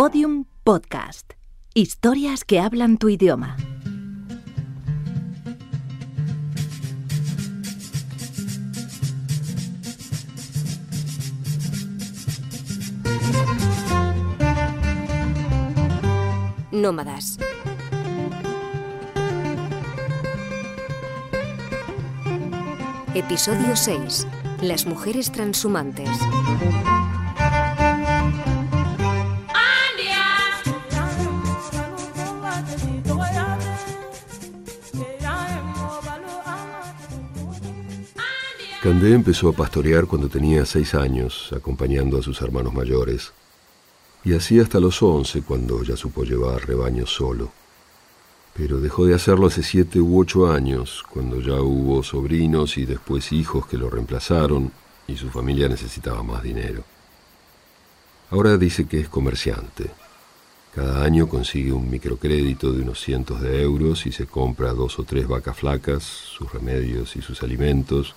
Podium Podcast. Historias que hablan tu idioma. Nómadas. Episodio 6. Las mujeres transhumantes. Candé empezó a pastorear cuando tenía seis años, acompañando a sus hermanos mayores, y así hasta los once, cuando ya supo llevar rebaños solo. Pero dejó de hacerlo hace siete u ocho años, cuando ya hubo sobrinos y después hijos que lo reemplazaron y su familia necesitaba más dinero. Ahora dice que es comerciante. Cada año consigue un microcrédito de unos cientos de euros y se compra dos o tres vacas flacas, sus remedios y sus alimentos,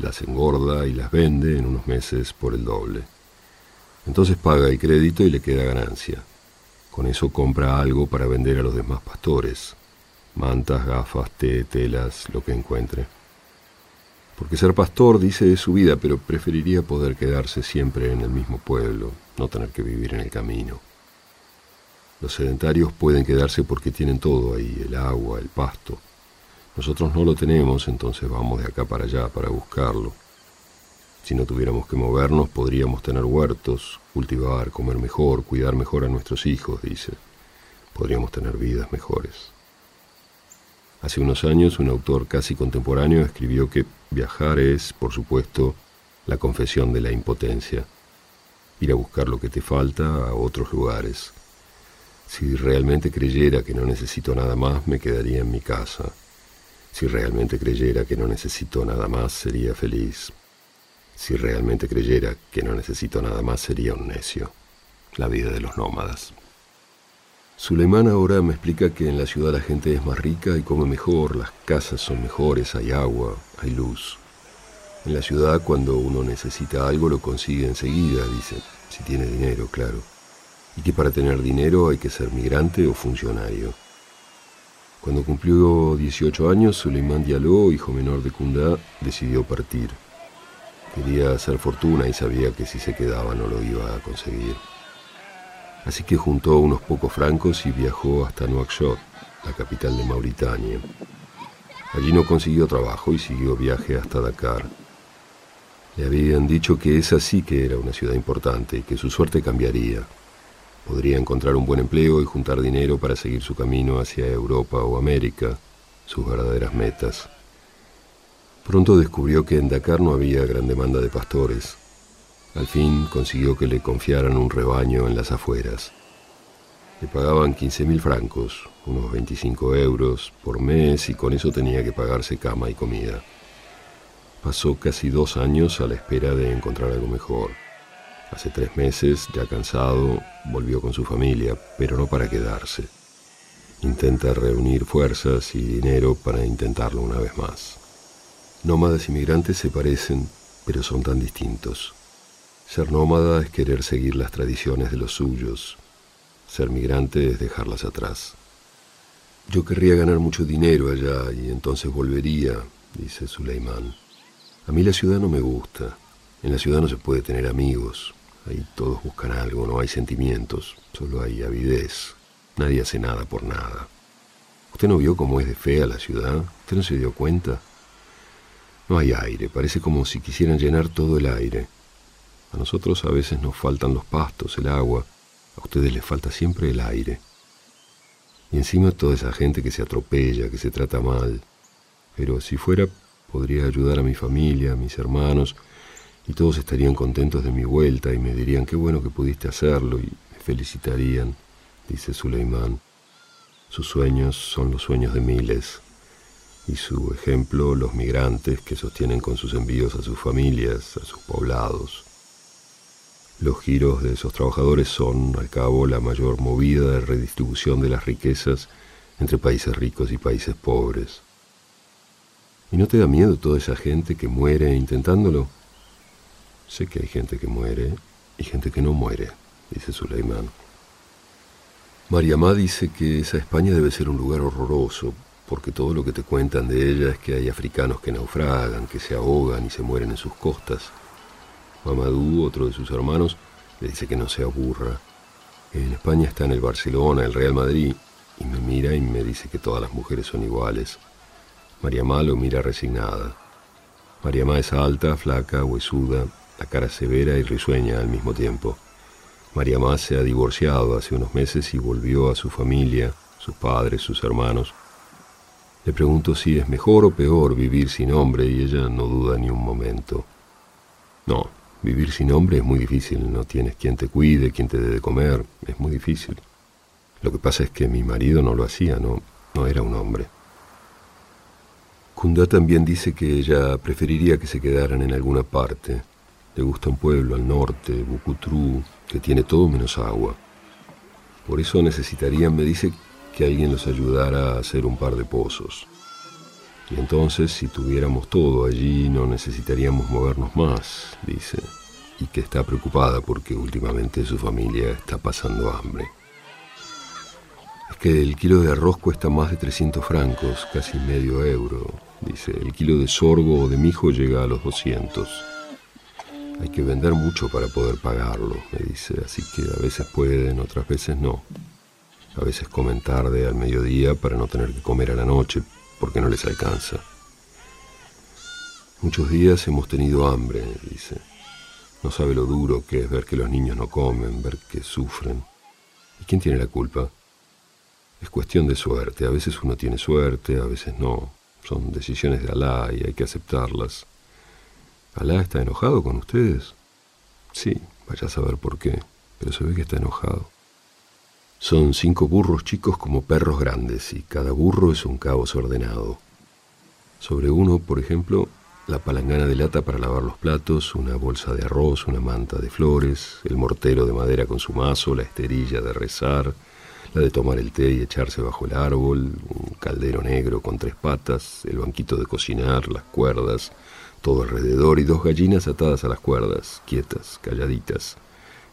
las engorda y las vende en unos meses por el doble. Entonces paga el crédito y le queda ganancia. Con eso compra algo para vender a los demás pastores, mantas, gafas, té, telas, lo que encuentre. Porque ser pastor, dice, es su vida, pero preferiría poder quedarse siempre en el mismo pueblo, no tener que vivir en el camino. Los sedentarios pueden quedarse porque tienen todo ahí, el agua, el pasto. Nosotros no lo tenemos, entonces vamos de acá para allá para buscarlo. Si no tuviéramos que movernos, podríamos tener huertos, cultivar, comer mejor, cuidar mejor a nuestros hijos, dice. Podríamos tener vidas mejores. Hace unos años un autor casi contemporáneo escribió que viajar es, por supuesto, la confesión de la impotencia. Ir a buscar lo que te falta a otros lugares. Si realmente creyera que no necesito nada más, me quedaría en mi casa si realmente creyera que no necesito nada más, sería feliz. Si realmente creyera que no necesito nada más, sería un necio. La vida de los nómadas. Suleimán ahora me explica que en la ciudad la gente es más rica y come mejor, las casas son mejores, hay agua, hay luz. En la ciudad cuando uno necesita algo lo consigue enseguida, dice, si tiene dinero, claro. Y que para tener dinero hay que ser migrante o funcionario. Cuando cumplió 18 años, Suleimán Diallo, hijo menor de Kunda, decidió partir. Quería hacer fortuna y sabía que si se quedaba no lo iba a conseguir. Así que juntó unos pocos francos y viajó hasta Nouakchott, la capital de Mauritania. Allí no consiguió trabajo y siguió viaje hasta Dakar. Le habían dicho que esa sí que era una ciudad importante y que su suerte cambiaría. Podría encontrar un buen empleo y juntar dinero para seguir su camino hacia Europa o América, sus verdaderas metas. Pronto descubrió que en Dakar no había gran demanda de pastores. Al fin consiguió que le confiaran un rebaño en las afueras. Le pagaban 15.000 francos, unos 25 euros por mes, y con eso tenía que pagarse cama y comida. Pasó casi dos años a la espera de encontrar algo mejor. Hace tres meses, ya cansado, volvió con su familia, pero no para quedarse. Intenta reunir fuerzas y dinero para intentarlo una vez más. Nómadas y migrantes se parecen, pero son tan distintos. Ser nómada es querer seguir las tradiciones de los suyos. Ser migrante es dejarlas atrás. Yo querría ganar mucho dinero allá y entonces volvería, dice Suleiman. A mí la ciudad no me gusta. En la ciudad no se puede tener amigos. Ahí todos buscan algo, no hay sentimientos, solo hay avidez. Nadie hace nada por nada. ¿Usted no vio cómo es de fea la ciudad? ¿Usted no se dio cuenta? No hay aire, parece como si quisieran llenar todo el aire. A nosotros a veces nos faltan los pastos, el agua, a ustedes les falta siempre el aire. Y encima toda esa gente que se atropella, que se trata mal. Pero si fuera, podría ayudar a mi familia, a mis hermanos, y todos estarían contentos de mi vuelta y me dirían qué bueno que pudiste hacerlo y me felicitarían, dice Suleimán. Sus sueños son los sueños de miles y su ejemplo los migrantes que sostienen con sus envíos a sus familias, a sus poblados. Los giros de esos trabajadores son, al cabo, la mayor movida de redistribución de las riquezas entre países ricos y países pobres. ¿Y no te da miedo toda esa gente que muere intentándolo? Sé que hay gente que muere y gente que no muere, dice Suleimán. Mariamá dice que esa España debe ser un lugar horroroso, porque todo lo que te cuentan de ella es que hay africanos que naufragan, que se ahogan y se mueren en sus costas. Mamadou, otro de sus hermanos, le dice que no se aburra. En España está en el Barcelona, el Real Madrid, y me mira y me dice que todas las mujeres son iguales. Mariamá lo mira resignada. Mariamá es alta, flaca, huesuda, la cara severa y risueña al mismo tiempo. María Más se ha divorciado hace unos meses y volvió a su familia, sus padres, sus hermanos. Le pregunto si es mejor o peor vivir sin hombre y ella no duda ni un momento. No, vivir sin hombre es muy difícil, no tienes quien te cuide, quien te dé de comer, es muy difícil. Lo que pasa es que mi marido no lo hacía, no, no era un hombre. Kunda también dice que ella preferiría que se quedaran en alguna parte. Le gusta un pueblo al norte, Bukutru, que tiene todo menos agua. Por eso necesitarían, me dice, que alguien los ayudara a hacer un par de pozos. Y entonces, si tuviéramos todo allí, no necesitaríamos movernos más, dice, y que está preocupada porque últimamente su familia está pasando hambre. Es que el kilo de arroz cuesta más de 300 francos, casi medio euro, dice. El kilo de sorgo o de mijo llega a los 200. Hay que vender mucho para poder pagarlo, me dice, así que a veces pueden, otras veces no. A veces comen tarde al mediodía para no tener que comer a la noche, porque no les alcanza. Muchos días hemos tenido hambre, dice. No sabe lo duro que es ver que los niños no comen, ver que sufren. ¿Y quién tiene la culpa? Es cuestión de suerte. A veces uno tiene suerte, a veces no. Son decisiones de Alá y hay que aceptarlas. ¿Alá está enojado con ustedes? Sí, vaya a saber por qué, pero se ve que está enojado. Son cinco burros chicos como perros grandes y cada burro es un caos ordenado. Sobre uno, por ejemplo, la palangana de lata para lavar los platos, una bolsa de arroz, una manta de flores, el mortero de madera con su mazo, la esterilla de rezar, la de tomar el té y echarse bajo el árbol, un caldero negro con tres patas, el banquito de cocinar, las cuerdas, todo alrededor y dos gallinas atadas a las cuerdas, quietas, calladitas,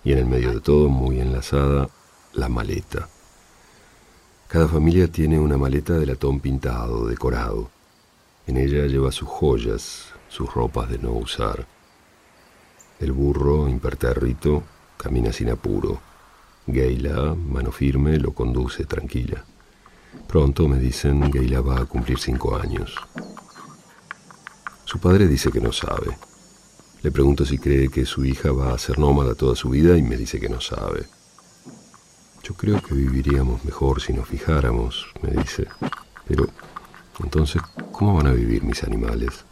y en el medio de todo, muy enlazada, la maleta. Cada familia tiene una maleta de latón pintado, decorado. En ella lleva sus joyas, sus ropas de no usar. El burro, impertérrito, camina sin apuro. Geila, mano firme, lo conduce tranquila. Pronto, me dicen, Geila va a cumplir cinco años. Su padre dice que no sabe. Le pregunto si cree que su hija va a ser nómada toda su vida y me dice que no sabe. Yo creo que viviríamos mejor si nos fijáramos, me dice. Pero, entonces, ¿cómo van a vivir mis animales?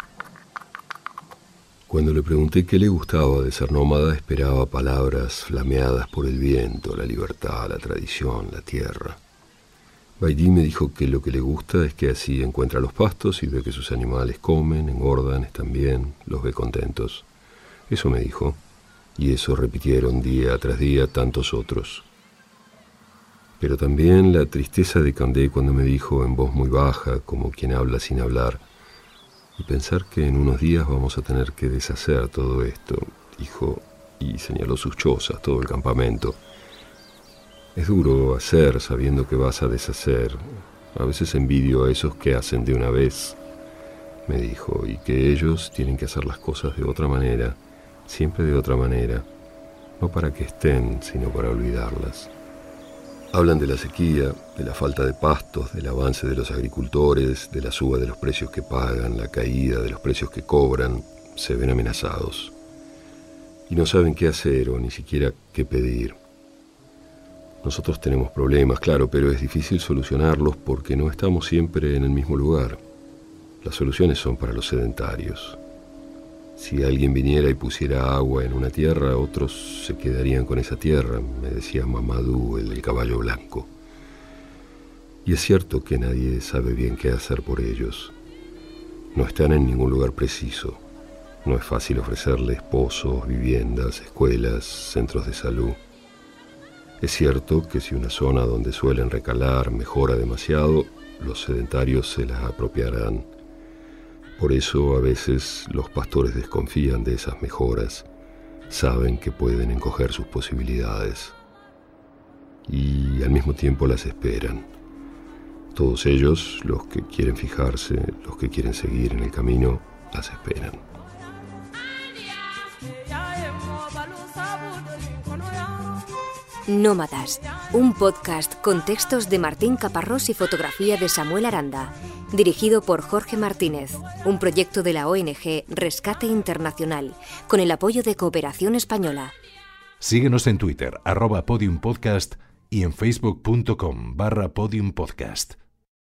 Cuando le pregunté qué le gustaba de ser nómada, esperaba palabras flameadas por el viento, la libertad, la tradición, la tierra. Baidí me dijo que lo que le gusta es que así encuentra los pastos y ve que sus animales comen, engordan, están bien, los ve contentos. Eso me dijo, y eso repitieron día tras día tantos otros. Pero también la tristeza de Candé cuando me dijo en voz muy baja, como quien habla sin hablar, y pensar que en unos días vamos a tener que deshacer todo esto, dijo, y señaló sus chozas, todo el campamento, es duro hacer sabiendo que vas a deshacer. A veces envidio a esos que hacen de una vez, me dijo, y que ellos tienen que hacer las cosas de otra manera, siempre de otra manera, no para que estén, sino para olvidarlas. Hablan de la sequía, de la falta de pastos, del avance de los agricultores, de la suba de los precios que pagan, la caída de los precios que cobran, se ven amenazados. Y no saben qué hacer o ni siquiera qué pedir. Nosotros tenemos problemas, claro, pero es difícil solucionarlos porque no estamos siempre en el mismo lugar. Las soluciones son para los sedentarios. Si alguien viniera y pusiera agua en una tierra, otros se quedarían con esa tierra, me decía Mamadou, el del caballo blanco. Y es cierto que nadie sabe bien qué hacer por ellos. No están en ningún lugar preciso. No es fácil ofrecerles pozos, viviendas, escuelas, centros de salud. Es cierto que si una zona donde suelen recalar mejora demasiado, los sedentarios se la apropiarán. Por eso a veces los pastores desconfían de esas mejoras, saben que pueden encoger sus posibilidades y al mismo tiempo las esperan. Todos ellos, los que quieren fijarse, los que quieren seguir en el camino, las esperan. Nómadas, un podcast con textos de Martín Caparrós y fotografía de Samuel Aranda, dirigido por Jorge Martínez, un proyecto de la ONG Rescate Internacional, con el apoyo de Cooperación Española. Síguenos en Twitter, arroba podiumpodcast y en facebook.com barra podiumpodcast.